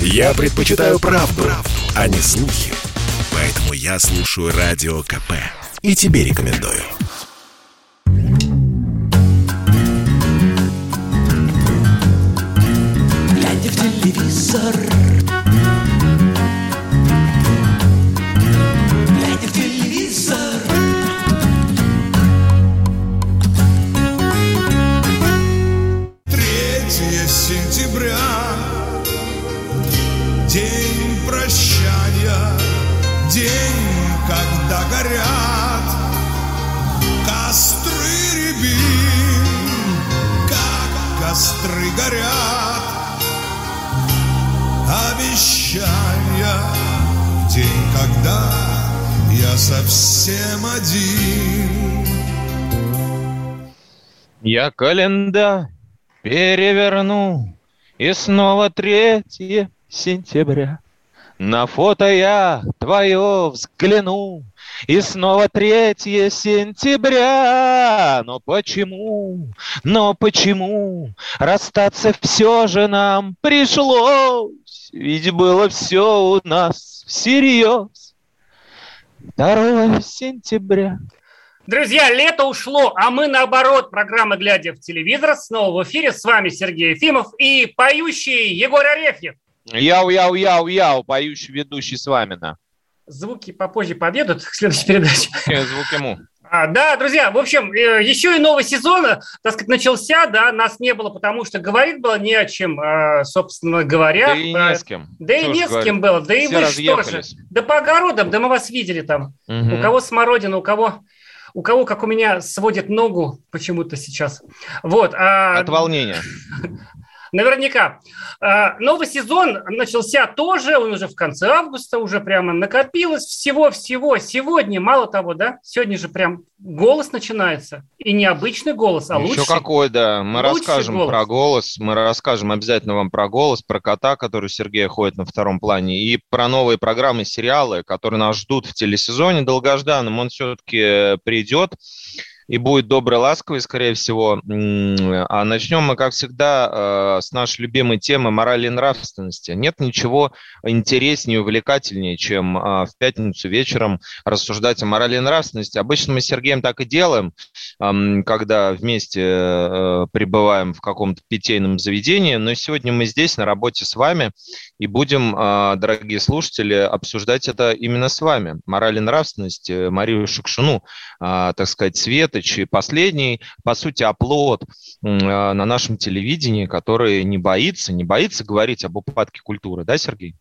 Я предпочитаю правду, правду, а не слухи. Поэтому я слушаю Радио КП. И тебе рекомендую. Глядя в телевизор костры горят Обещания в День, когда я совсем один Я календарь переверну, и снова третье сентября. На фото я твое взгляну, и снова третье сентября. Но почему, но почему расстаться все же нам пришлось? Ведь было все у нас всерьез. 2 сентября. Друзья, лето ушло, а мы наоборот. Программа «Глядя в телевизор» снова в эфире. С вами Сергей Ефимов и поющий Егор Арефьев. Яу-яу-яу-яу, поющий ведущий с вами на. Звуки попозже подъедут к следующей передаче. Звук ему. А, да, друзья, в общем, э, еще и новый сезон, э, так сказать, начался, да, нас не было, потому что говорить было не о чем, э, собственно говоря. Да и не с кем. Да и Что не ж с кем было, да и Все вы что же. Да по огородам, да мы вас видели там. Мгм. У кого смородина, у кого, у кого, как у меня, сводит ногу почему-то сейчас. Вот. а- От волнения. Наверняка. А, Новый сезон начался тоже, он уже в конце августа, уже прямо накопилось всего-всего. Сегодня, мало того, да, сегодня же прям голос начинается. И не обычный голос, а Еще лучший. какой, да. Мы расскажем голос. про голос. Мы расскажем обязательно вам про голос, про кота, который у Сергея ходит на втором плане, и про новые программы, сериалы, которые нас ждут в телесезоне долгожданном. Он все-таки придет и будет добрый, ласковый, скорее всего. А начнем мы, как всегда, э, с нашей любимой темы морали и нравственности. Нет ничего интереснее и увлекательнее, чем а, в пятницу вечером рассуждать о морали и нравственности. Обычно мы с Сергеем так и делаем, когда вместе э, пребываем в каком-то питейном заведении, но сегодня мы здесь, на работе с вами, и будем, а, дорогие слушатели, обсуждать это именно с вами. Мораль и нравственность, э, Марию Шукшину, а, так сказать, Светоч, и последний, по сути, оплот а, на нашем телевидении, который не боится, не боится говорить об упадке культуры, да, Сергей?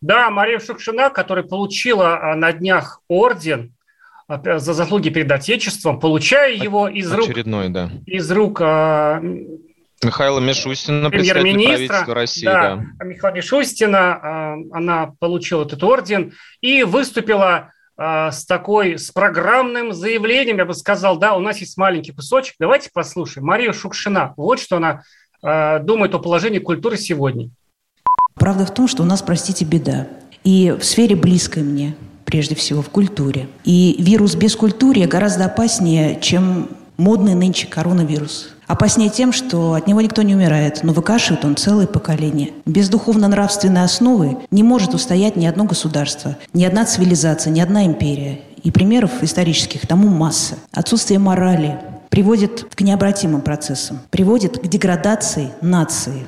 Да, Мария Шукшина, которая получила а, на днях орден а, за заслуги перед Отечеством, получая его из рук, Очередной, да. из рук а, Михаила Мишустина, премьер-министра, России, да, да. Михаила Мишустина, она получила этот орден и выступила с такой, с программным заявлением, я бы сказал, да, у нас есть маленький кусочек, давайте послушаем. Мария Шукшина, вот что она а, думает о положении культуры сегодня. Правда в том, что у нас, простите, беда. И в сфере близкой мне, прежде всего, в культуре. И вирус без культуры гораздо опаснее, чем модный нынче коронавирус. Опаснее тем, что от него никто не умирает, но выкашивает он целое поколение. Без духовно-нравственной основы не может устоять ни одно государство, ни одна цивилизация, ни одна империя. И примеров исторических тому масса. Отсутствие морали приводит к необратимым процессам, приводит к деградации нации.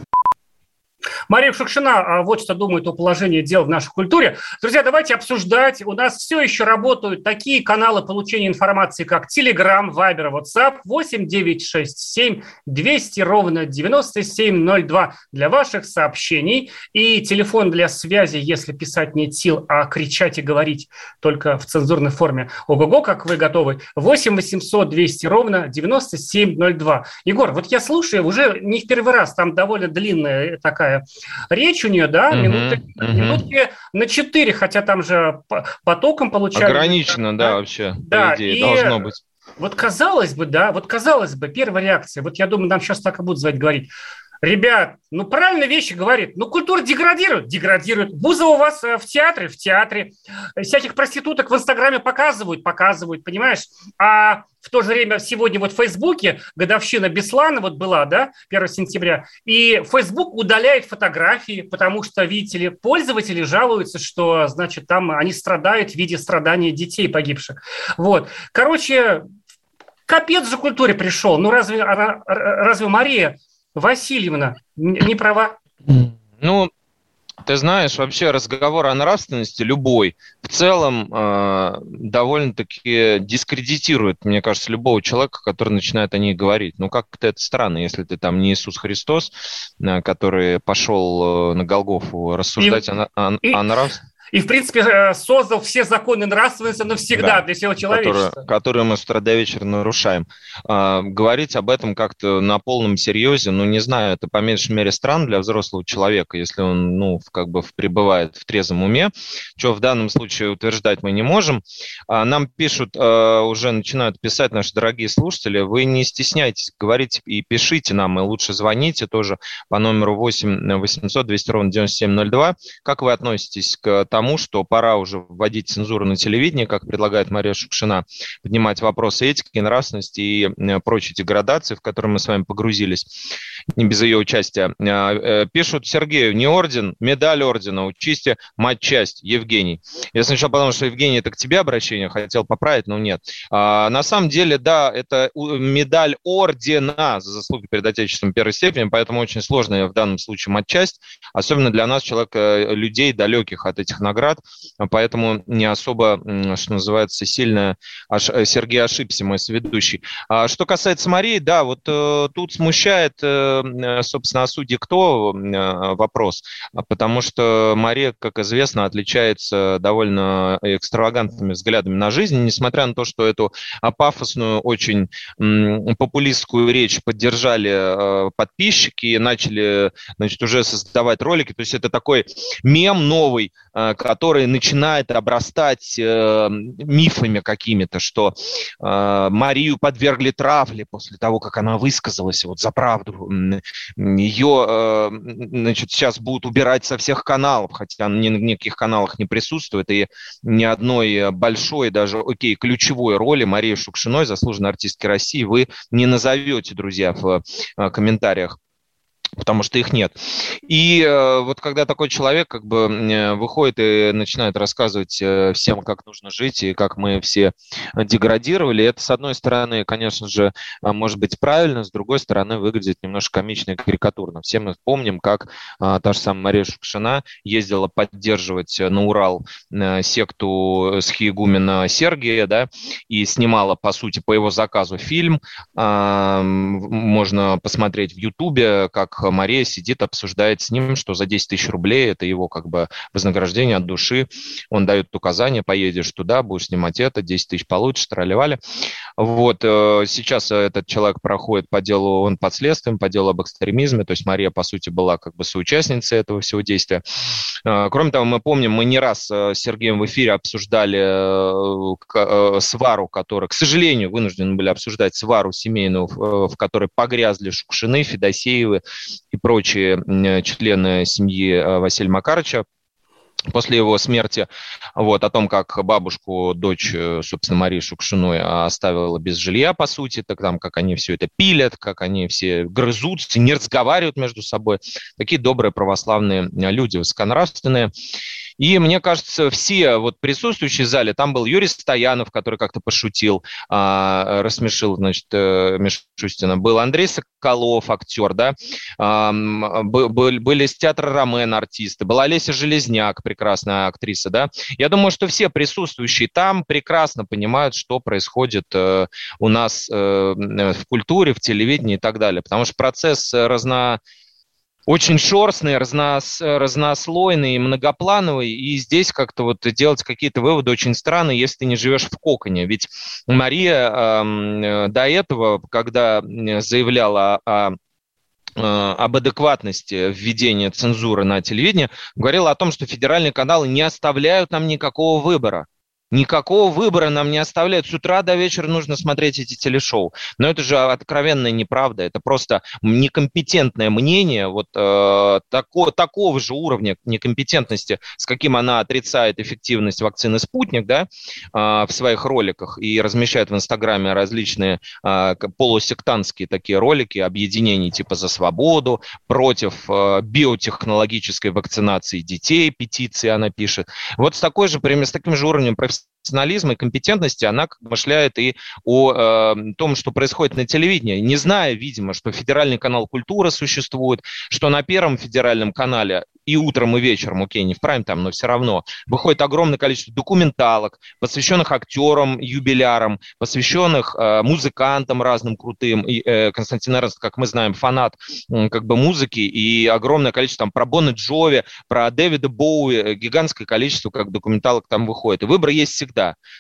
Мария Шукшина а, вот что думает о положении дел в нашей культуре. Друзья, давайте обсуждать. У нас все еще работают такие каналы получения информации, как Telegram, Viber, WhatsApp 8967 200 ровно 9702 для ваших сообщений. И телефон для связи, если писать нет сил, а кричать и говорить только в цензурной форме. Ого-го, как вы готовы. 8 800 200 ровно 9702. Егор, вот я слушаю, уже не в первый раз, там довольно длинная такая речь у нее, да, Мгм, минуты, мгм. минутки на 4, хотя там же по- потоком получали. Ограничено, да, вообще, Да, по идее, и- должно быть. Вот казалось бы, да, вот казалось бы, первая реакция, вот я думаю, нам сейчас так и будут звать говорить. Ребят, ну правильно вещи говорит. Ну культура деградирует, деградирует. Бузова у вас э, в театре, в театре. Всяких проституток в Инстаграме показывают, показывают, понимаешь? А в то же время сегодня вот в Фейсбуке годовщина Беслана вот была, да, 1 сентября, и Фейсбук удаляет фотографии, потому что, видите ли, пользователи жалуются, что, значит, там они страдают в виде страдания детей погибших. Вот. Короче, капец же культуре пришел. Ну разве, разве Мария Васильевна не права? Ну, ты знаешь, вообще разговор о нравственности любой в целом э, довольно-таки дискредитирует, мне кажется, любого человека, который начинает о ней говорить. Ну, как-то это странно, если ты там не Иисус Христос, э, который пошел э, на Голгофу рассуждать и, о, о, и, о нравственности. И, в принципе, э, создал все законы нравственности навсегда да, для всего человечества. Которые, которые мы с утра до вечера нарушаем. А, говорить об этом как-то на полном серьезе, ну, не знаю, это по меньшей мере странно для взрослого человека, если он, ну, как бы пребывает в трезвом уме, что в данном случае утверждать мы не можем. А, нам пишут, а, уже начинают писать наши дорогие слушатели, вы не стесняйтесь, говорите и пишите нам, и лучше звоните тоже по номеру 8 800 200 ровно 9702. Как вы относитесь к тому, тому, что пора уже вводить цензуру на телевидении, как предлагает Мария Шукшина, поднимать вопросы этики, нравственности и э, прочей деградации, в которые мы с вами погрузились, не без ее участия. А, э, пишут Сергею, не орден, медаль ордена, учисти мать-часть, Евгений. Я сначала подумал, что Евгений, это к тебе обращение, хотел поправить, но нет. А, на самом деле, да, это медаль ордена за заслуги перед Отечеством первой степени, поэтому очень сложная в данном случае мать-часть, особенно для нас, человек, э, людей далеких от этих наград, поэтому не особо, что называется, сильно э, Сергей ошибся, мой соведущий. А что касается Марии, да, вот тут смущает, собственно, о суде кто вопрос, потому что Мария, как известно, отличается довольно экстравагантными взглядами на жизнь, несмотря на то, что эту пафосную, очень популистскую речь поддержали подписчики и начали, значит, уже создавать ролики, то есть это такой мем новый, который начинает обрастать э, мифами какими-то, что э, Марию подвергли травле после того, как она высказалась вот за правду. Ее, э, значит, сейчас будут убирать со всех каналов, хотя она ни на никаких каналах не присутствует, и ни одной большой, даже, окей, ключевой роли Марии Шукшиной, заслуженной артистки России, вы не назовете, друзья, в э, комментариях потому что их нет. И э, вот когда такой человек как бы э, выходит и начинает рассказывать э, всем, как нужно жить и как мы все деградировали, это, с одной стороны, конечно же, может быть правильно, с другой стороны, выглядит немножко комично и карикатурно. Все мы помним, как та же самая Мария Шукшина ездила поддерживать на Урал секту Схиегумена Сергия, да, и снимала, по сути, по его заказу фильм. Можно посмотреть в Ютубе, как Мария сидит, обсуждает с ним, что за 10 тысяч рублей это его как бы вознаграждение от души. Он дает указания, поедешь туда, будешь снимать это, 10 тысяч получишь, тролливали. Вот, э, сейчас этот человек проходит по делу, он под следствием, по делу об экстремизме, то есть Мария, по сути, была как бы соучастницей этого всего действия. Э, кроме того, мы помним, мы не раз э, с Сергеем в эфире обсуждали свару, которая, к сожалению, вынуждены были обсуждать свару семейную, в которой погрязли Шукшины, Федосеевы и прочие члены семьи Василия Макарыча после его смерти, вот, о том, как бабушку, дочь, э, собственно, Марии Шукшиной оставила без жилья, по сути, так там, как они все это пилят, как они все грызутся, не разговаривают между собой. Такие добрые православные люди, высоконравственные. И мне кажется, все вот присутствующие в зале, там был Юрий Стоянов, который как-то пошутил, а, рассмешил, значит, э, Мишустина, был Андрей Соколов, актер, да, а, был, были из театра Ромен артисты, была Олеся Железняк, прекрасная актриса, да. Я думаю, что все присутствующие там прекрасно понимают, что происходит э, у нас э, в культуре, в телевидении и так далее, потому что процесс разно очень шерстный, разнос, разнослойный, многоплановый, и здесь как-то вот делать какие-то выводы очень странно, если ты не живешь в коконе. Ведь Мария э, до этого, когда заявляла о об адекватности введения цензуры на телевидении, говорила о том, что федеральные каналы не оставляют нам никакого выбора. Никакого выбора нам не оставляют. С утра до вечера нужно смотреть эти телешоу. Но это же откровенная неправда. Это просто некомпетентное мнение вот э, тако, такого же уровня некомпетентности, с каким она отрицает эффективность вакцины «Спутник» да, э, в своих роликах и размещает в Инстаграме различные э, полусектантские такие ролики объединений типа «За свободу», против э, биотехнологической вакцинации детей, петиции она пишет. Вот с, такой же, с таким же уровнем профессионализма профессионализма и компетентности, она мышляет и о э, том, что происходит на телевидении, не зная, видимо, что федеральный канал «Культура» существует, что на первом федеральном канале и утром, и вечером, окей, не в прайм там, но все равно, выходит огромное количество документалок, посвященных актерам, юбилярам, посвященных э, музыкантам разным крутым. И, э, Константин Эрнст, как мы знаем, фанат э, как бы музыки, и огромное количество там про Бона Джови, про Дэвида Боуи, э, гигантское количество как документалок там выходит. И выбор есть.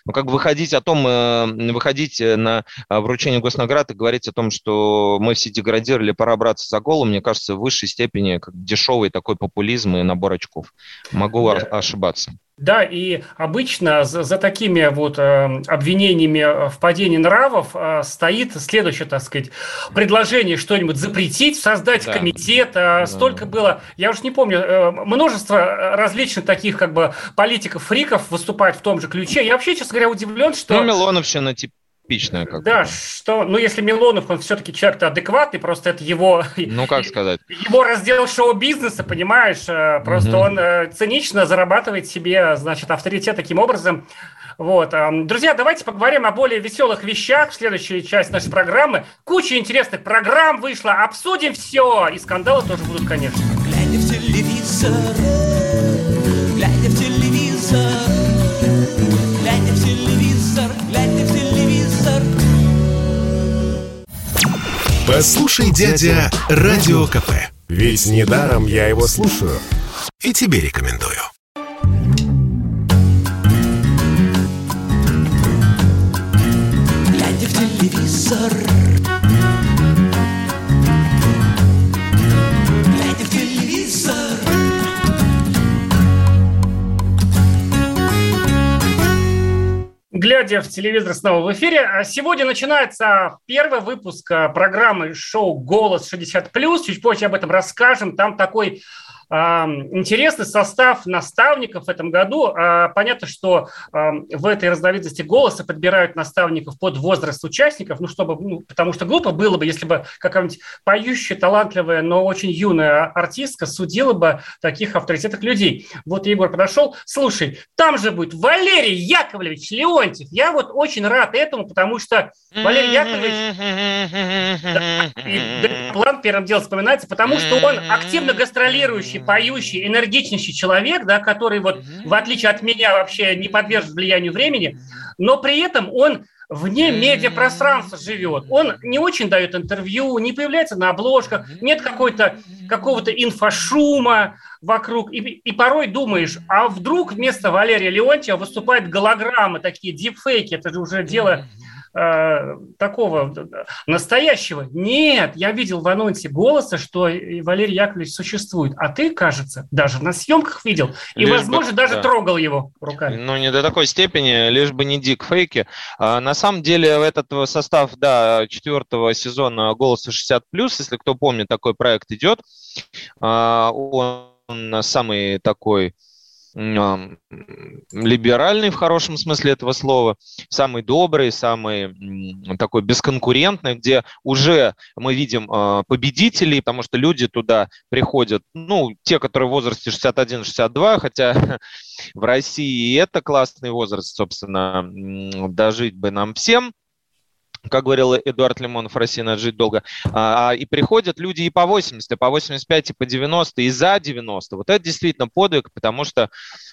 Но как выходить о том, э, выходить э, на вручение госнаград и говорить о том, что мы все деградировали, пора браться за голову, мне кажется, в высшей степени как дешевый такой популизм популизм и набор очков. Могу да. ошибаться. Да, и обычно за, за такими вот э, обвинениями в падении нравов э, стоит следующее, так сказать, предложение что-нибудь запретить, создать да. комитет. Э, да. Столько было, я уж не помню, э, множество различных таких как бы политиков-фриков выступает в том же ключе. Я вообще, честно говоря, удивлен, что... Ну, Милоновщина, типа типичная. Как да, что, ну, если Милонов, он все-таки человек адекватный, просто это его... Ну, как сказать? Его раздел шоу-бизнеса, понимаешь? Э, просто угу. он э, цинично зарабатывает себе, значит, авторитет таким образом. Вот. Друзья, давайте поговорим о более веселых вещах в следующей части нашей программы. Куча интересных программ вышла, обсудим все. И скандалы тоже будут, конечно. Глядя в телевизор, Послушай, дядя, Радио КП. Ведь недаром я его слушаю. И тебе рекомендую. Глядя в телевизор, глядя в телевизор снова в эфире. А сегодня начинается первый выпуск а, программы шоу «Голос 60+.» Чуть позже об этом расскажем. Там такой Интересный состав наставников в этом году. А, понятно, что в этой разновидности голоса подбирают наставников под возраст участников, ну, чтобы, ну, потому что глупо было бы, если бы какая-нибудь поющая, талантливая, но очень юная артистка судила бы таких авторитетных людей. Вот Егор подошел, слушай, там же будет Валерий Яковлевич Леонтьев. Я вот очень рад этому, потому что Валерий Яковлевич, да, план первым делом вспоминается, потому что он активно гастролирующий поющий, поющий, энергичнейший человек, да, который вот, в отличие от меня, вообще не подвержен влиянию времени, но при этом он вне медиапространства живет. Он не очень дает интервью, не появляется на обложках, нет какой-то, какого-то инфошума вокруг. И, и порой думаешь, а вдруг вместо Валерия Леонтьева выступают голограммы, такие дипфейки, это же уже дело Э, такого настоящего. Нет, я видел в анонсе голоса, что Валерий Яковлевич существует. А ты, кажется, даже на съемках видел. И, лишь возможно, бы, даже да. трогал его руками. Ну, не до такой степени, лишь бы не дик фейки. А, на самом деле, этот состав, да, четвертого сезона «Голоса 60+,» если кто помнит, такой проект идет. А, он самый такой либеральный в хорошем смысле этого слова, самый добрый, самый такой бесконкурентный, где уже мы видим а, победителей, потому что люди туда приходят, ну, те, которые в возрасте 61-62, хотя в России это классный возраст, собственно, дожить бы нам всем, как говорил Эдуард Лимонов, Россия надо жить долго, а, и приходят люди и по 80, и по 85, и по 90, и за 90. Вот это действительно подвиг, потому что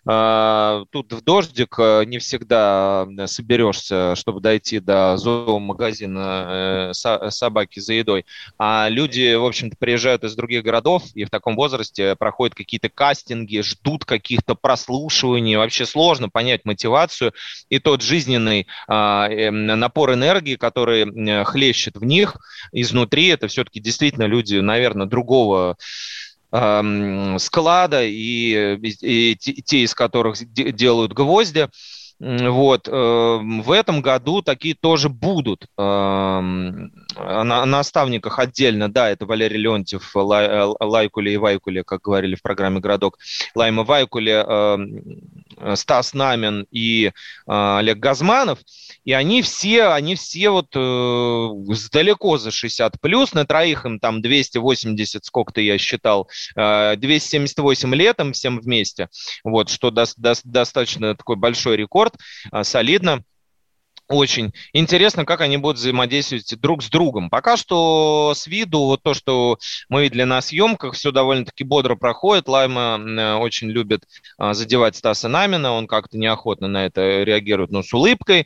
а, тут в дождик э, не всегда соберешься, чтобы дойти до зоомагазина э, собаки за едой. А люди, в общем-то, приезжают из других городов и в таком возрасте проходят какие-то кастинги, ждут каких-то прослушиваний. Вообще сложно понять мотивацию и тот жизненный а, эм, напор энергии, который хлещет в них изнутри. Это все-таки действительно люди, наверное, другого склада и, и те, из которых делают гвозди. Вот. В этом году такие тоже будут. Эм, на наставниках отдельно, да, это Валерий Леонтьев, Лай, Лайкуле и Вайкуле, как говорили в программе «Городок», Лайма Вайкуле, эм, Стас Намин и Олег Газманов – и они все, они все вот э, далеко за 60 плюс, на троих им там 280, сколько-то я считал, э, 278 летом всем вместе, вот, что до, до, достаточно такой большой рекорд, э, солидно. Очень интересно, как они будут взаимодействовать друг с другом. Пока что с виду, вот то, что мы видели на съемках, все довольно-таки бодро проходит. Лайма э, очень любит а, задевать Стаса Намина, он как-то неохотно на это реагирует, но с улыбкой.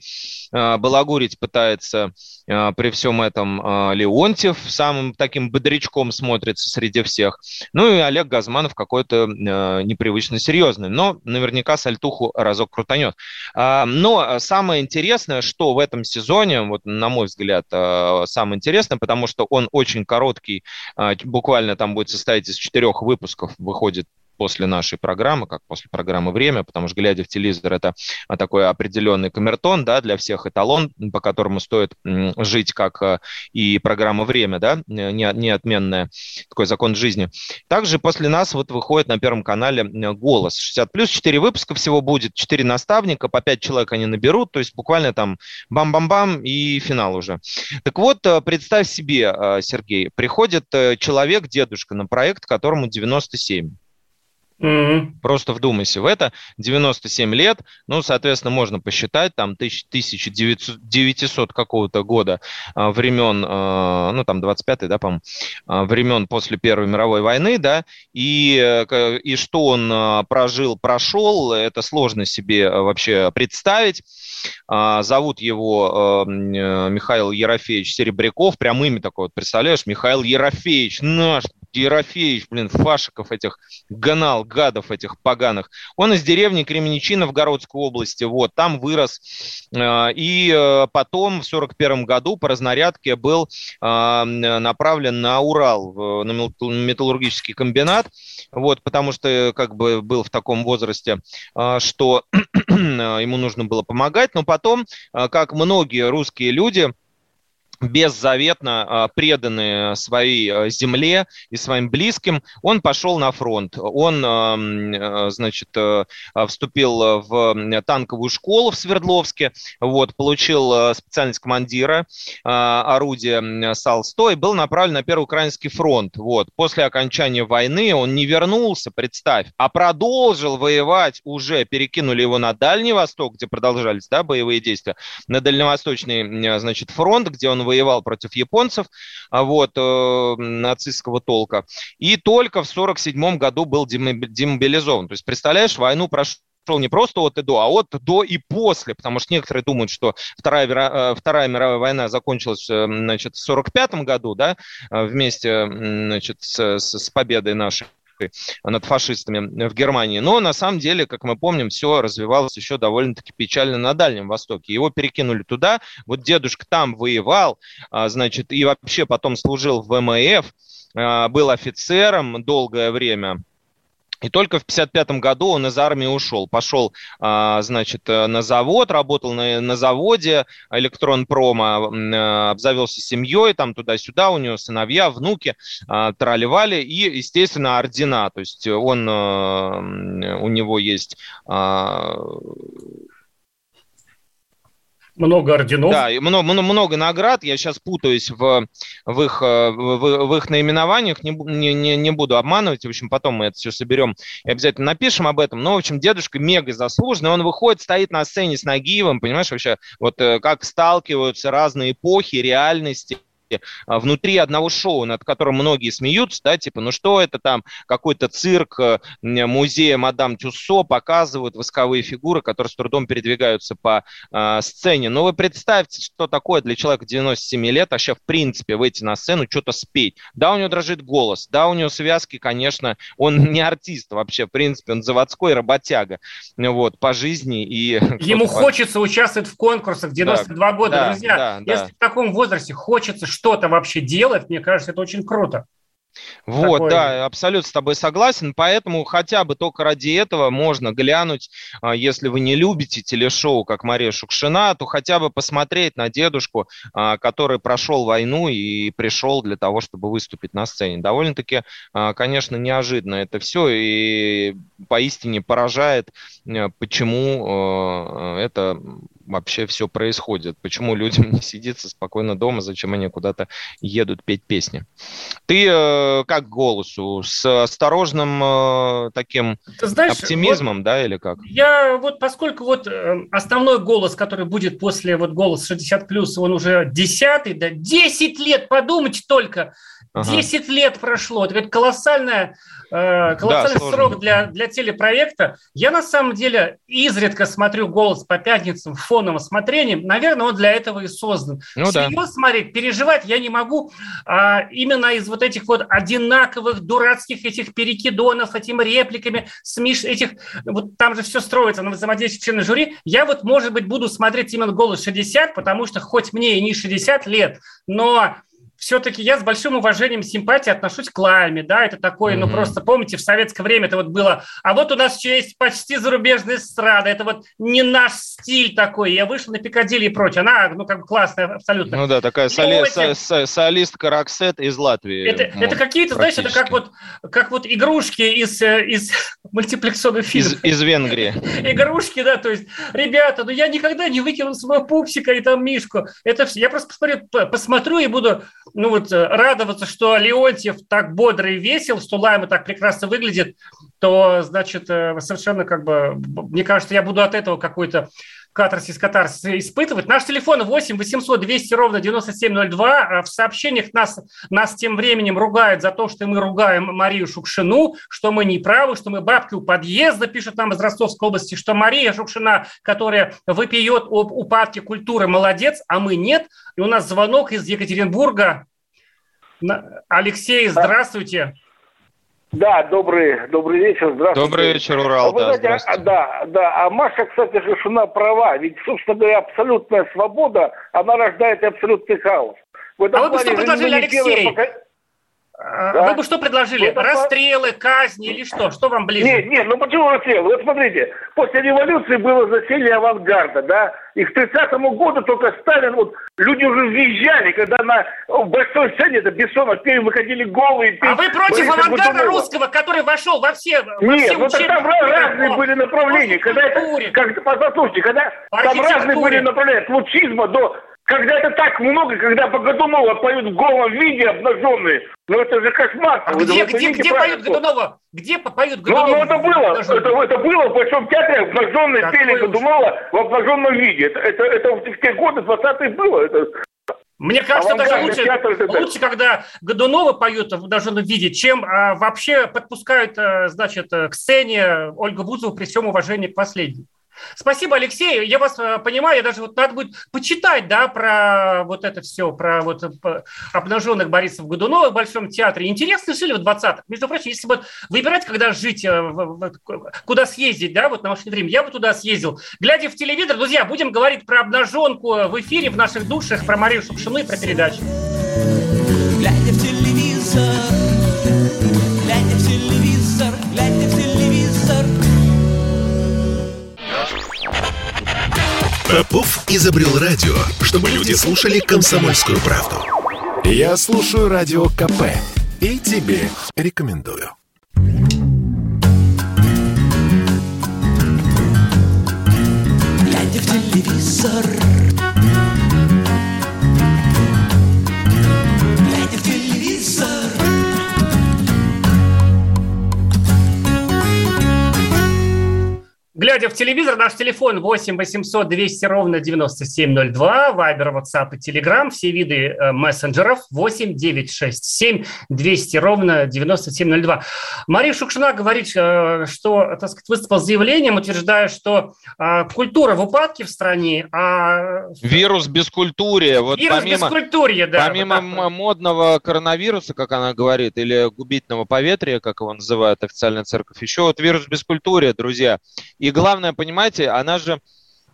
А, балагурить пытается а, при всем этом Леонтьев, самым таким бодрячком смотрится среди всех. Ну и Олег Газманов какой-то непривычно серьезный, но наверняка сальтуху разок крутанет. Но самое интересное, что в этом сезоне, вот на мой взгляд, э, самое интересное, потому что он очень короткий, э, буквально там будет состоять из четырех выпусков, выходит после нашей программы, как после программы «Время», потому что, глядя в телевизор, это а, такой определенный камертон, да, для всех эталон, по которому стоит жить, как э, и программа «Время», да, неотменная, такой закон жизни. Также после нас вот выходит на Первом канале «Голос». 60 плюс, 4 выпуска всего будет, 4 наставника, по 5 человек они наберут, то есть буквально там бам-бам-бам и финал уже. Так вот, э, представь себе, э, Сергей, приходит человек, дедушка, на проект, которому 97. Mm-hmm. Просто вдумайся в это. 97 лет, ну, соответственно, можно посчитать, там, 1900 какого-то года а, времен, а, ну, там, 25-й, да, по-моему, а, времен после Первой мировой войны, да, и, э, и что он прожил, прошел, это сложно себе вообще представить. Зовут его Михаил Ерофеевич Серебряков, прям имя такое, вот, представляешь, Михаил Ерофеевич, наш Ерофеевич, блин, фашиков этих гнал, гадов этих поганых. Он из деревни Кременичина в Городской области, вот, там вырос. Э, и э, потом в 41 году по разнарядке был э, направлен на Урал, на металлургический комбинат, вот, потому что как бы был в таком возрасте, что ему нужно было помогать, но потом, как многие русские люди, беззаветно а, преданный своей а, земле и своим близким, он пошел на фронт. Он, а, значит, вступил в танковую школу в Свердловске, вот, получил специальность командира орудия САЛ-100 и был направлен на Первый Украинский фронт. Вот. После окончания войны он не вернулся, представь, а продолжил воевать уже, перекинули его на Дальний Восток, где продолжались да, боевые действия, на Дальневосточный значит, фронт, где он воевал против японцев, а вот, э, нацистского толка, и только в 1947 году был демобилизован. То есть, представляешь, войну прошел не просто от и до, а от до и после, потому что некоторые думают, что Вторая, э, Вторая мировая война закончилась э, значит, в 1945 году, да, вместе значит, с, с победой нашей над фашистами в Германии. Но на самом деле, как мы помним, все развивалось еще довольно-таки печально на Дальнем Востоке. Его перекинули туда, вот дедушка там воевал, а, значит, и вообще потом служил в ВМФ, а, был офицером долгое время, и только в 1955 году он из армии ушел. Пошел, а, значит, э, на завод, работал на, на заводе электронпрома, э, обзавелся семьей, там туда-сюда, у него сыновья, внуки, а, трали и, естественно, ордена. То есть он, э, у него есть а, много орденов. Да, много, много наград. Я сейчас путаюсь в, в, их, э, в, в их наименованиях, не, не, не буду обманывать. В общем, потом мы это все соберем и обязательно напишем об этом. Но, в общем, дедушка мега заслуженный. Он выходит, стоит на сцене с Нагиевым, понимаешь, вообще, вот э, как сталкиваются разные эпохи, реальности внутри одного шоу, над которым многие смеются, да, типа, ну что это там, какой-то цирк э, музея Мадам Тюссо показывают восковые фигуры, которые с трудом передвигаются по э, сцене. Но вы представьте, что такое для человека 97 лет, вообще в принципе выйти на сцену, что-то спеть. Да, у него дрожит голос, да, у него связки, конечно, он не артист вообще, в принципе, он заводской работяга, вот, по жизни. И Ему хочется участвовать в конкурсах 92 да, года, да, друзья. Да, если да. в таком возрасте хочется что-то вообще делать, мне кажется, это очень круто. Вот, Такой- да, абсолютно с тобой согласен. Поэтому хотя бы только ради этого можно глянуть, а, если вы не любите телешоу, как Мария Шукшина, то хотя бы посмотреть на дедушку, а, который прошел войну и пришел для того, чтобы выступить на сцене. Довольно-таки, а, конечно, неожиданно это все и поистине поражает, почему это вообще все происходит, почему людям не сидится спокойно дома, зачем они куда-то едут петь песни. Ты э, как к голосу? С осторожным э, таким Ты знаешь, оптимизмом, да, или как? вот я вот, поскольку вот э, основной голос, который будет после вот голос 60 плюс, он уже десятый, да, 10 лет, подумайте только, Ага. 10 лет прошло. Это колоссальная, э, колоссальный сложно. срок для, для телепроекта. Я на самом деле изредка смотрю голос по пятницам в фоновом смотрении. Наверное, он для этого и создан. Ну да. Всерьез смотреть, переживать я не могу. А, именно из вот этих вот одинаковых дурацких этих перекидонов, этими репликами, смеш... этих, вот там же все строится на взаимодействии членов жюри. Я вот, может быть, буду смотреть именно голос 60, потому что хоть мне и не 60 лет, но все-таки я с большим уважением, симпатией отношусь к Лайме, да, это такое, ну Мгм. просто помните, в советское время это вот было, а вот у нас еще есть почти зарубежная эстрада, это вот не наш стиль такой, я вышел на Пикадилли и прочее, она, ну, как бы классная абсолютно. Ну да, такая соли- со- со- солистка Роксет из Латвии. Это, ну, это какие-то, знаешь, это как вот, как вот игрушки из, э, из мультипликационных фильмов. Из, из Венгрии. Игрушки, да, то есть, ребята, ну я никогда не выкину своего пупсика и там Мишку. Это все. Я просто посмотрю, посмотрю и буду, ну вот, э, радоваться, что Леонтьев так бодро и весел, что Лайма так прекрасно выглядит, то, значит, э, совершенно как бы, мне кажется, я буду от этого какой-то катарсис, катарсис испытывать. Наш телефон 8 800 200 ровно 9702. А В сообщениях нас, нас тем временем ругают за то, что мы ругаем Марию Шукшину, что мы не правы, что мы бабки у подъезда, пишет нам из Ростовской области, что Мария Шукшина, которая выпьет об упадке культуры, молодец, а мы нет. И у нас звонок из Екатеринбурга. Алексей, здравствуйте. Да, добрый, добрый вечер, здравствуйте. Добрый вечер, Урал. А вы Да, знаете, а- да, да, а Маша, кстати, Шишина права, ведь, собственно говоря, абсолютная свобода, она рождает абсолютный хаос. В этом А вы бы что предложили, Алексей? пока- Да. Вы бы что предложили? Ну, это- Расстрелы, казни или что? Что вам ближе? Нет, нет, ну почему расстрел? Вот смотрите, после революции было засилие авангарда, да, и к 30 году только Сталин, вот люди уже въезжали, когда на большой сцене, это Бессонов, пели, выходили голые. А вы петь против Бориса авангарда Годунова. русского, который вошел во все, во Нет, все ну так там учебники разные были направления. Когда это, как, послушайте, когда там разные были направления, от лучизма до... Когда это так много, когда по Годунова поют в голом виде обнаженные, ну это же кошмар. А Вы- где, где, где поют Годунова? Где по- поют Ну, Годунова? ну это было, это, это было в Большом театре обнаженные Какой пели. Годунова в обнаженном виде. Это, это, это в те годы 20-е было. Это, Мне кажется, даже Авангардный лучше, театр это- лучше, когда Годунова поют в обнаженном виде, чем а, вообще подпускают, а, значит, э, к сцене Ольгу Бузову при всем уважении к последней. Спасибо, Алексей. Я вас э, понимаю, я даже вот надо будет почитать, да, про вот это все, про вот э, обнаженных Борисов Годунова в Большом театре. Интересно жили в 20-х. Между прочим, если вот выбирать, когда жить, э, куда съездить, да, вот на машине время, я бы туда съездил. Глядя в телевизор, друзья, будем говорить про обнаженку в эфире, в наших душах, про Марию Шукшину и про передачу. Попов изобрел радио, чтобы люди слушали комсомольскую правду. Я слушаю радио КП и тебе рекомендую. Глядя в телевизор. Глядя в телевизор, наш телефон 8 800 200 ровно 9702, Вайбер, WhatsApp и Telegram, все виды э, мессенджеров 8 967 200 ровно 9702. Мария Шукшина говорит, э, что, так сказать, выступил с заявлением, утверждая, что э, культура в упадке в стране, а Вирус бескультурия. Вот вирус помимо, бескультурья, да. помимо вот так модного коронавируса, как она говорит, или губительного поветрия, как его называют официальная церковь, еще вот вирус бескультурия, друзья. И главное, понимаете, она же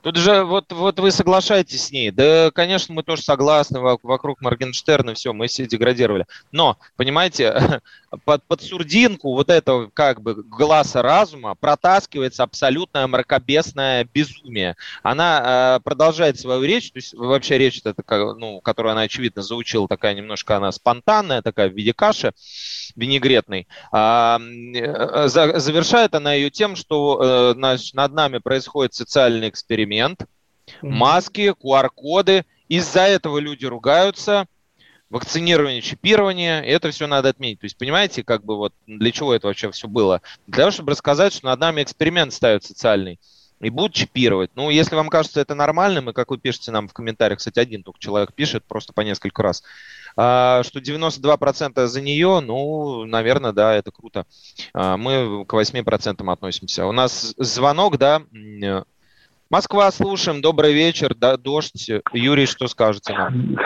Тут же вот, вот вы соглашаетесь с ней. Да, конечно, мы тоже согласны вокруг Моргенштерна, все, мы все деградировали. Но, понимаете, под, под сурдинку вот этого как бы глаза разума протаскивается абсолютное мракобесное безумие. Она э, продолжает свою речь, то есть вообще речь это, ну, которую она, очевидно, заучила, такая немножко она спонтанная, такая в виде каши винегретной. А, э, за, завершает она ее тем, что э, наш, над нами происходит социальный эксперимент, момент. Маски, QR-коды. Из-за этого люди ругаются. Вакцинирование, чипирование, это все надо отменить. То есть, понимаете, как бы вот для чего это вообще все было? Для того, чтобы рассказать, что над нами эксперимент ставят социальный и будут чипировать. Ну, если вам кажется это нормальным, и как вы пишете нам в комментариях, кстати, один только человек пишет, просто по несколько раз, а, что 92% за нее, ну, наверное, да, это круто. А, мы к 8% относимся. У нас звонок, да, Москва, слушаем. Добрый вечер. Да, дождь. Юрий, что скажете нам?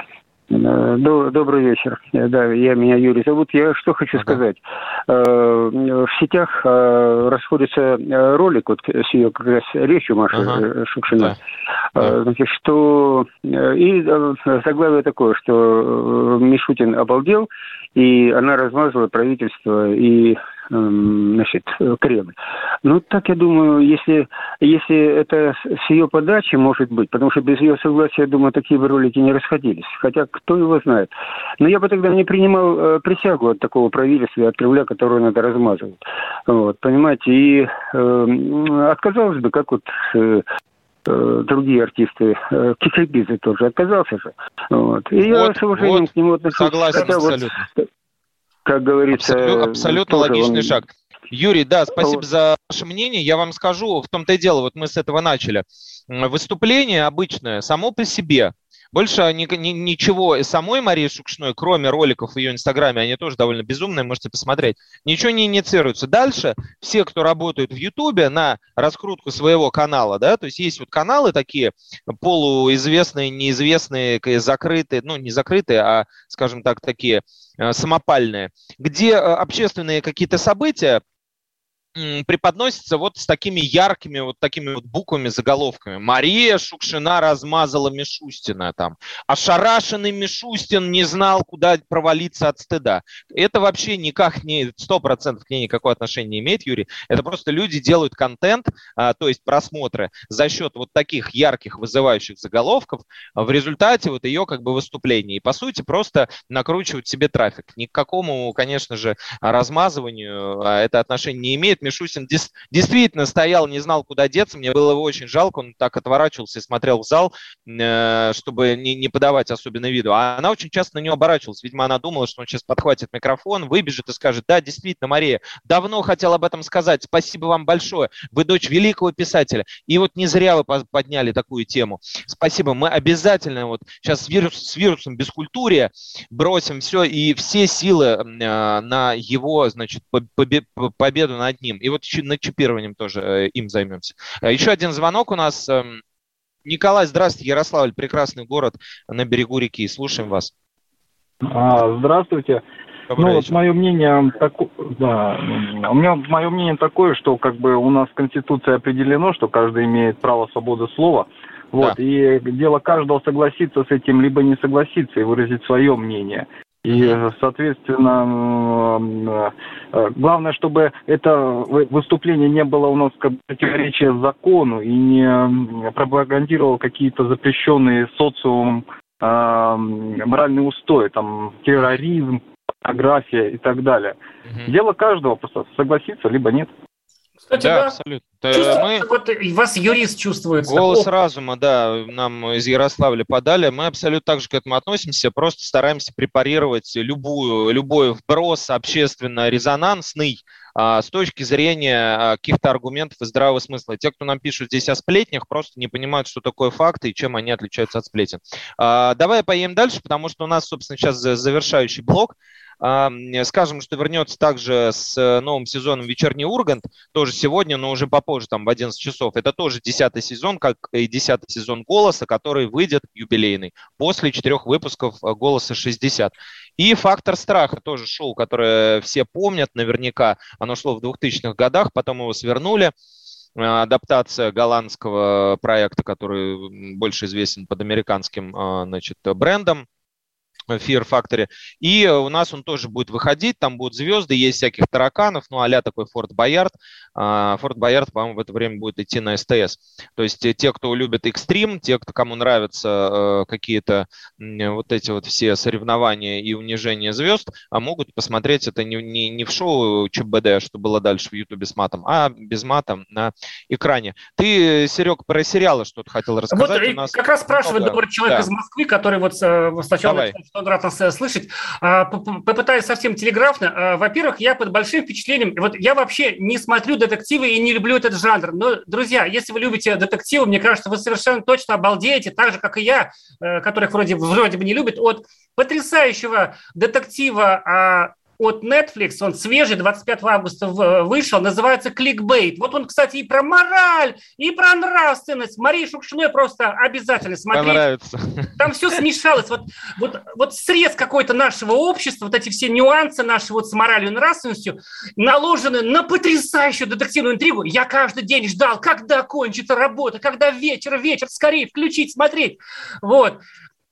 Э, добрый вечер. Э, да, я меня Юрий зовут. Я что хочу ага. сказать. Э, в сетях расходится ролик вот с ее как раз речью Маши ага. Шукшина. Да. Значит, что и заглавие такое, что Мишутин обалдел, и она размазала правительство и значит, Кремль. Ну, так я думаю, если, если это с ее подачи может быть, потому что без ее согласия, я думаю, такие бы ролики не расходились. Хотя кто его знает. Но я бы тогда не принимал э, присягу от такого правительства, от Кремля, которую надо размазывать. Вот, понимаете, и э, отказалось бы, как вот э, э другие артисты, э, Кикрибизы тоже отказался же. Вот. И вот, я с уважением вот, к нему отношусь. Согласен Хотя абсолютно. Вот, как говорится... Абсолютно, абсолютно логичный он... шаг. Юрий, да, спасибо за ваше мнение. Я вам скажу, в том-то и дело, вот мы с этого начали. Выступление обычное, само по себе, больше ни, ни, ничего самой Марии Шукшиной, кроме роликов в ее инстаграме, они тоже довольно безумные, можете посмотреть, ничего не инициируется. Дальше все, кто работает в Ютубе на раскрутку своего канала, да, то есть есть вот каналы такие полуизвестные, неизвестные, закрытые, ну не закрытые, а, скажем так, такие э, самопальные, где э, общественные какие-то события преподносится вот с такими яркими вот такими вот буквами, заголовками. Мария Шукшина размазала Мишустина там. Ошарашенный Мишустин не знал, куда провалиться от стыда. Это вообще никак не, сто процентов к ней никакое отношение не имеет, Юрий. Это просто люди делают контент, а, то есть просмотры за счет вот таких ярких, вызывающих заголовков в результате вот ее как бы выступления. И по сути просто накручивают себе трафик. Ни к какому, конечно же, размазыванию а, это отношение не имеет Мишусин дес, действительно стоял, не знал, куда деться. Мне было его очень жалко. Он так отворачивался и смотрел в зал, э, чтобы не, не подавать особенно виду. А она очень часто на него оборачивалась. Видимо, она думала, что он сейчас подхватит микрофон, выбежит и скажет, да, действительно, Мария, давно хотел об этом сказать. Спасибо вам большое. Вы дочь великого писателя. И вот не зря вы подняли такую тему. Спасибо. Мы обязательно вот сейчас с, вирус, с вирусом бескультурия бросим все и все силы э, на его, значит, победу над ним. И вот над чипированием тоже э, им займемся. Э, еще один звонок у нас. Эм, Николай, здравствуйте, Ярославль, прекрасный город на берегу реки. Слушаем вас. А, здравствуйте. Добрый ну, вот мое мнение, тако... да, у меня мое мнение такое, что как бы у нас в Конституции определено, что каждый имеет право свободы слова. Вот, да. и дело каждого согласиться с этим, либо не согласиться и выразить свое мнение. И, соответственно, э, главное, чтобы это выступление не было у нас как противоречие закону и не пропагандировало какие-то запрещенные социумом э, моральные устои, там, терроризм, порнография и так далее. Угу. Дело каждого просто согласиться, либо нет. Кстати, да, да, абсолютно. Мы... вот вас юрист чувствуется. Голос О. разума, да, нам из Ярославля подали. Мы абсолютно так же к этому относимся, просто стараемся препарировать любую, любой вброс общественно резонансный а, с точки зрения а, каких-то аргументов и здравого смысла. Те, кто нам пишут здесь о сплетнях, просто не понимают, что такое факты и чем они отличаются от сплетен. А, давай поедем дальше, потому что у нас, собственно, сейчас завершающий блок. Скажем, что вернется также с э, новым сезоном «Вечерний Ургант», тоже сегодня, но уже попозже, там в 11 часов. Это тоже десятый сезон, как и десятый сезон «Голоса», который выйдет юбилейный после четырех выпусков э, «Голоса 60». И «Фактор страха» тоже шоу, которое все помнят наверняка. Оно шло в 2000-х годах, потом его свернули. адаптация голландского проекта, который больше известен под американским значит, брендом. Fear Factory. И у нас он тоже будет выходить, там будут звезды, есть всяких тараканов, ну, а такой Форт Боярд. Форт Боярд, по-моему, в это время будет идти на СТС. То есть э, те, кто любит экстрим, те, кто, кому нравятся э, какие-то вот эти вот все соревнования и унижение звезд, а могут посмотреть это не, не, не в шоу ЧБД, что было дальше в Ютубе с матом, а без мата на экране. Ты, Серег, про сериалы что-то хотел рассказать? Вот у нас как раз спрашивает много... добрый человек да. из Москвы, который вот сначала Давай. что рад нас э, слышать. А, Попытаюсь совсем телеграфно. А, Во-первых, я под большим впечатлением. Вот я вообще не смотрю детективы и не люблю этот жанр. Но, друзья, если вы любите детективы, мне кажется, вы совершенно точно обалдеете, так же, как и я, э, которых вроде, вроде бы не любит, от потрясающего детектива а, от Netflix, он свежий, 25 августа вышел, называется «Кликбейт». Вот он, кстати, и про мораль, и про нравственность. Марии Шукшиной просто обязательно смотреть. Понравится. Там все смешалось. Вот, вот, вот срез какой-то нашего общества, вот эти все нюансы наши вот с моралью и нравственностью наложены на потрясающую детективную интригу. Я каждый день ждал, когда кончится работа, когда вечер, вечер, скорее включить, смотреть. Вот.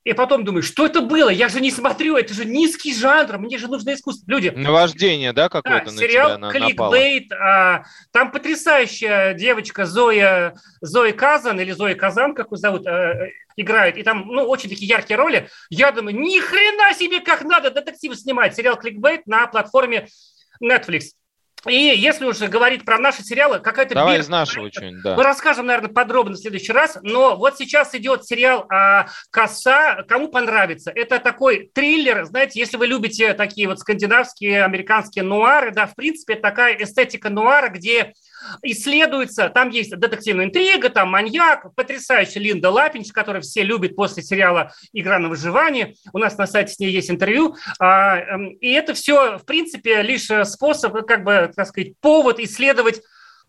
И потом думаю, что это было? Я же не смотрю, это же низкий жанр, мне же нужно искусство. Люди. Наваждение, да, какое-то Да, на сериал на-? Кликбейт. а, там потрясающая девочка Зоя, Зоя Казан, или Зоя Казан, как ее зовут, э, играет. И там, ну, очень такие яркие роли. Я думаю, ни хрена себе, как надо детективы снимать. Сериал Кликбейт на платформе Netflix. И если уже говорить про наши сериалы, какая-то Давай бег- из нашего что-нибудь, да. мы расскажем, наверное, подробно в следующий раз. Но вот сейчас идет сериал а, «Коса». Кому понравится? Это такой триллер. Знаете, если вы любите такие вот скандинавские, американские нуары, да, в принципе, такая эстетика нуара, где исследуется, там есть детективная интрига, там маньяк, потрясающая Линда Лапинч, которую все любят после сериала «Игра на выживание». У нас на сайте с ней есть интервью. А, эм, И это все, в принципе, лишь э, способ, э, как бы, так сказать, повод исследовать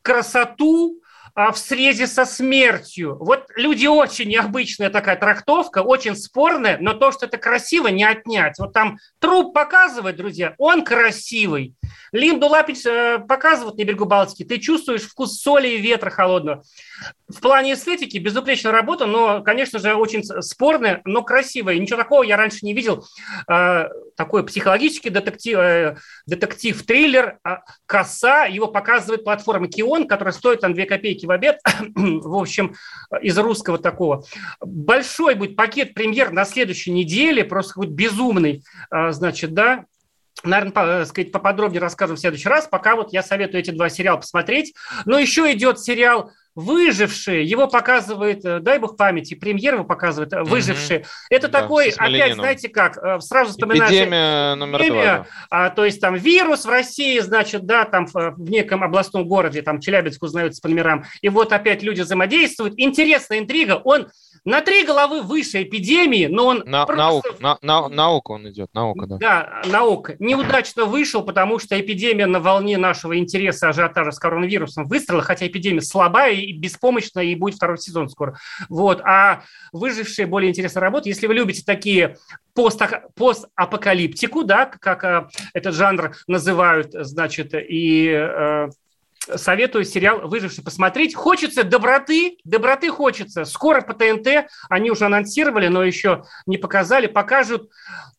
красоту а, в срезе со смертью. Вот люди очень необычная такая трактовка, очень спорная, но то, что это красиво, не отнять. Вот там труп показывает, друзья, он красивый. Линду Лапич э, показывают на берегу Балтики, ты чувствуешь вкус соли и ветра холодного. В плане эстетики безупречная работа, но, конечно же, очень спорная, но красивая. Ничего такого я раньше не видел. Э, Такой психологический детектив, э, детектив-триллер а, «Коса». Его показывает платформа «Кион», которая стоит там 2 копейки в обед. в общем, из русского такого. Большой будет пакет премьер на следующей неделе, просто какой-то безумный, значит, да, Наверное, по, э, сказать, поподробнее расскажем в следующий раз. Пока вот я советую эти два сериала посмотреть. Но еще идет сериал «Выжившие». Его показывает, э, дай бог памяти, премьер его показывает э, «Выжившие». Это Да, такой, опять, знаете как, сразу вспоминается... Эпидемия номер два. Эпидемия, да. а, то есть там вирус в России, значит, да, там в, неком областном городе, там Челябинск узнается по номерам, и вот опять люди взаимодействуют. Интересная интрига, он на три головы выше эпидемии, но он На, просто наука, на, на- наука он идет, наука, да. да, наука. Неудачно вышел, потому что эпидемия на волне нашего интереса, ажиотажа с коронавирусом выстрела, хотя эпидемия слабая и беспомощная, и будет второй сезон скоро. Вот. А выжившие более интересная работа. Если вы любите такие пост- постапокалиптику, да, как э, этот жанр называют, значит, и э, советую сериал «Выживший» посмотреть. Хочется доброты, доброты хочется. Скоро по ТНТ, они уже анонсировали, но еще не показали, покажут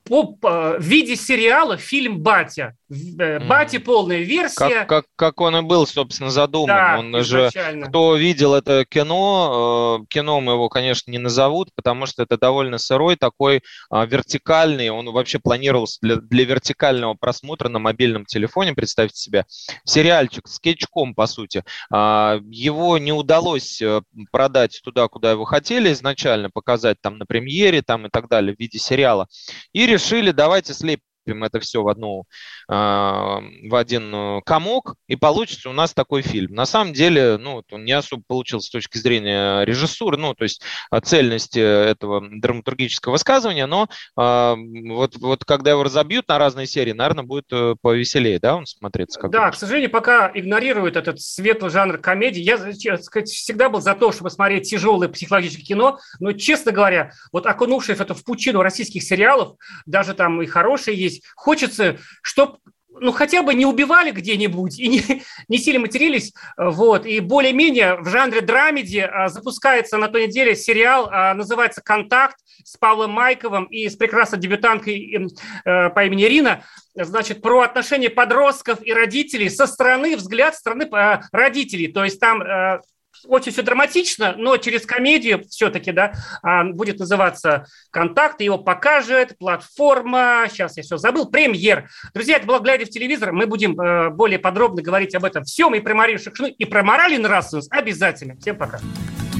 по, по- в виде сериала фильм «Батя». Э. «Бати» полная версия. Как, как, как он и был, собственно, задуман. Да, он же, изначально. кто видел это кино, э, кино мы его, конечно, не назовут, потому что это довольно сырой, такой а, вертикальный. Он вообще планировался для, для вертикального просмотра на мобильном телефоне, представьте себе. Сериальчик с скетчком, по сути. А, Его не удалось э, продать туда, куда его хотели изначально, показать там на премьере там и так далее в виде сериала. И решили, давайте слепим это все в одну а, в один э, комок, и получится у нас такой фильм. На самом деле, ну, он не особо получился с точки зрения режиссуры, ну, то есть а, цельности этого драматургического высказывания, но а, вот, вот когда его разобьют на разные серии, наверное, будет э, повеселее, да, он смотреться как Да, к сожалению, пока игнорируют этот светлый жанр комедии. Я, честно сказать, всегда был за то, чтобы смотреть тяжелое психологическое кино, но, честно говоря, вот окунувшись в это в пучину российских сериалов, даже там и хорошие есть, хочется, чтобы ну, хотя бы не убивали где-нибудь и не, не сильно матерились. Вот. И более-менее в жанре драмеди а, запускается на той неделе сериал, а, называется «Контакт» с Павлом Майковым и с прекрасной дебютанткой э, по имени Ирина. Значит, про отношения подростков и родителей со стороны, взгляд стороны э, родителей. То есть там э, очень все драматично, но через комедию все-таки, да, а, будет называться «Контакт», его покажет, платформа, сейчас я все забыл, премьер. Друзья, это было «Глядя в телевизор», мы будем э, более подробно говорить об этом всем, и про Марию Шукшину, и про мораль и нравственность обязательно. Всем пока.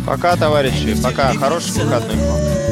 Пока, товарищи, пока, хороших выходных вам.